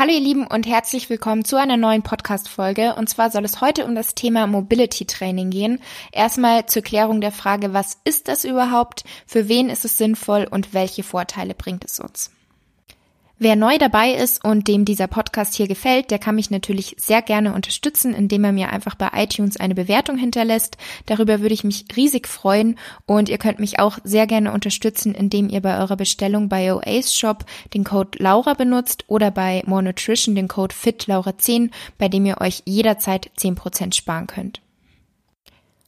Hallo ihr Lieben und herzlich willkommen zu einer neuen Podcast-Folge. Und zwar soll es heute um das Thema Mobility Training gehen. Erstmal zur Klärung der Frage, was ist das überhaupt, für wen ist es sinnvoll und welche Vorteile bringt es uns? Wer neu dabei ist und dem dieser Podcast hier gefällt, der kann mich natürlich sehr gerne unterstützen, indem er mir einfach bei iTunes eine Bewertung hinterlässt. Darüber würde ich mich riesig freuen und ihr könnt mich auch sehr gerne unterstützen, indem ihr bei eurer Bestellung bei OAS Shop den Code Laura benutzt oder bei More Nutrition den Code FitLaura10, bei dem ihr euch jederzeit 10% sparen könnt.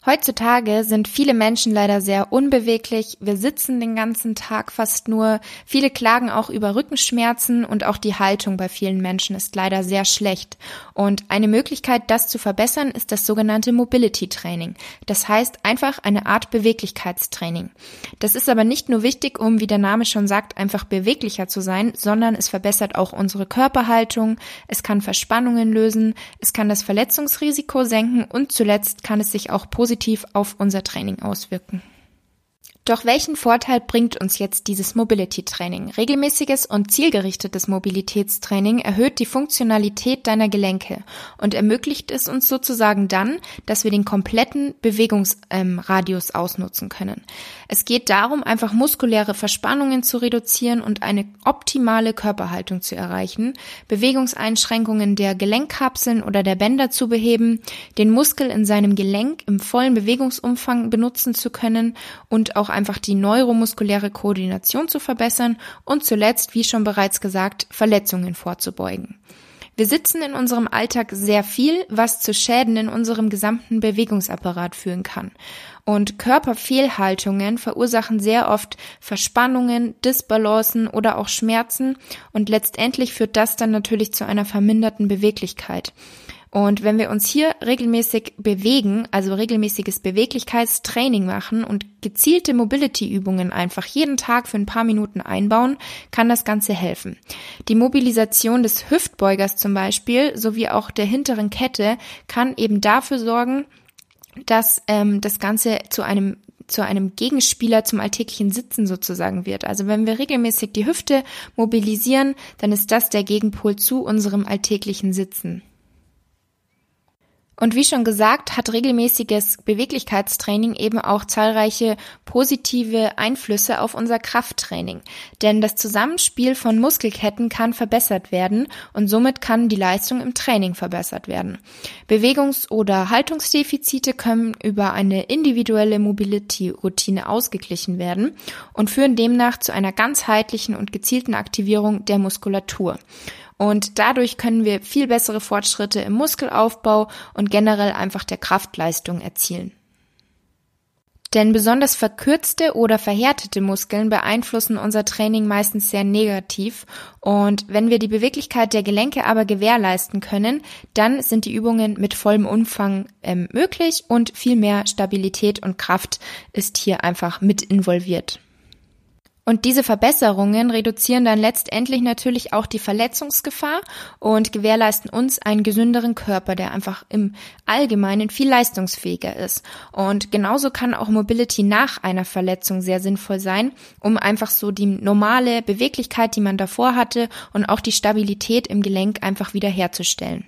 Heutzutage sind viele Menschen leider sehr unbeweglich. Wir sitzen den ganzen Tag fast nur. Viele klagen auch über Rückenschmerzen und auch die Haltung bei vielen Menschen ist leider sehr schlecht. Und eine Möglichkeit, das zu verbessern, ist das sogenannte Mobility Training. Das heißt einfach eine Art Beweglichkeitstraining. Das ist aber nicht nur wichtig, um, wie der Name schon sagt, einfach beweglicher zu sein, sondern es verbessert auch unsere Körperhaltung. Es kann Verspannungen lösen. Es kann das Verletzungsrisiko senken und zuletzt kann es sich auch positiv positiv auf unser Training auswirken. Doch welchen Vorteil bringt uns jetzt dieses Mobility Training? Regelmäßiges und zielgerichtetes Mobilitätstraining erhöht die Funktionalität deiner Gelenke und ermöglicht es uns sozusagen dann, dass wir den kompletten Bewegungsradius ähm, ausnutzen können. Es geht darum, einfach muskuläre Verspannungen zu reduzieren und eine optimale Körperhaltung zu erreichen, Bewegungseinschränkungen der Gelenkkapseln oder der Bänder zu beheben, den Muskel in seinem Gelenk im vollen Bewegungsumfang benutzen zu können und auch einfach die neuromuskuläre Koordination zu verbessern und zuletzt, wie schon bereits gesagt, Verletzungen vorzubeugen. Wir sitzen in unserem Alltag sehr viel, was zu Schäden in unserem gesamten Bewegungsapparat führen kann. Und Körperfehlhaltungen verursachen sehr oft Verspannungen, Disbalancen oder auch Schmerzen und letztendlich führt das dann natürlich zu einer verminderten Beweglichkeit. Und wenn wir uns hier regelmäßig bewegen, also regelmäßiges Beweglichkeitstraining machen und gezielte Mobility-Übungen einfach jeden Tag für ein paar Minuten einbauen, kann das Ganze helfen. Die Mobilisation des Hüftbeugers zum Beispiel sowie auch der hinteren Kette kann eben dafür sorgen, dass ähm, das Ganze zu einem zu einem Gegenspieler zum alltäglichen Sitzen sozusagen wird. Also wenn wir regelmäßig die Hüfte mobilisieren, dann ist das der Gegenpol zu unserem alltäglichen Sitzen. Und wie schon gesagt, hat regelmäßiges Beweglichkeitstraining eben auch zahlreiche positive Einflüsse auf unser Krafttraining. Denn das Zusammenspiel von Muskelketten kann verbessert werden und somit kann die Leistung im Training verbessert werden. Bewegungs- oder Haltungsdefizite können über eine individuelle Mobility-Routine ausgeglichen werden und führen demnach zu einer ganzheitlichen und gezielten Aktivierung der Muskulatur. Und dadurch können wir viel bessere Fortschritte im Muskelaufbau und generell einfach der Kraftleistung erzielen. Denn besonders verkürzte oder verhärtete Muskeln beeinflussen unser Training meistens sehr negativ. Und wenn wir die Beweglichkeit der Gelenke aber gewährleisten können, dann sind die Übungen mit vollem Umfang ähm, möglich und viel mehr Stabilität und Kraft ist hier einfach mit involviert. Und diese Verbesserungen reduzieren dann letztendlich natürlich auch die Verletzungsgefahr und gewährleisten uns einen gesünderen Körper, der einfach im Allgemeinen viel leistungsfähiger ist. Und genauso kann auch Mobility nach einer Verletzung sehr sinnvoll sein, um einfach so die normale Beweglichkeit, die man davor hatte und auch die Stabilität im Gelenk einfach wieder herzustellen.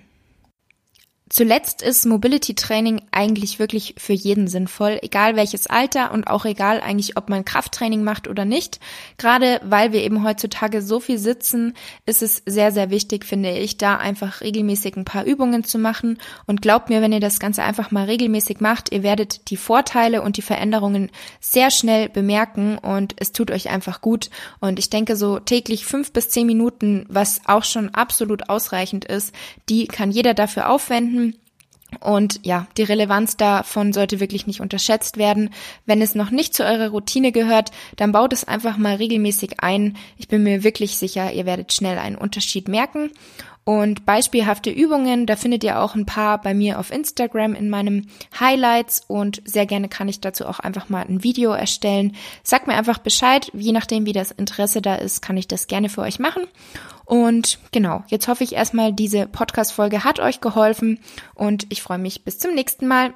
Zuletzt ist Mobility Training eigentlich wirklich für jeden sinnvoll, egal welches Alter und auch egal eigentlich, ob man Krafttraining macht oder nicht. Gerade weil wir eben heutzutage so viel sitzen, ist es sehr, sehr wichtig, finde ich, da einfach regelmäßig ein paar Übungen zu machen. Und glaubt mir, wenn ihr das Ganze einfach mal regelmäßig macht, ihr werdet die Vorteile und die Veränderungen sehr schnell bemerken und es tut euch einfach gut. Und ich denke, so täglich fünf bis zehn Minuten, was auch schon absolut ausreichend ist, die kann jeder dafür aufwenden und ja, die Relevanz davon sollte wirklich nicht unterschätzt werden. Wenn es noch nicht zu eurer Routine gehört, dann baut es einfach mal regelmäßig ein. Ich bin mir wirklich sicher, ihr werdet schnell einen Unterschied merken. Und beispielhafte Übungen, da findet ihr auch ein paar bei mir auf Instagram in meinem Highlights und sehr gerne kann ich dazu auch einfach mal ein Video erstellen. Sagt mir einfach Bescheid, je nachdem wie das Interesse da ist, kann ich das gerne für euch machen. Und genau, jetzt hoffe ich erstmal, diese Podcast-Folge hat euch geholfen und ich freue mich bis zum nächsten Mal.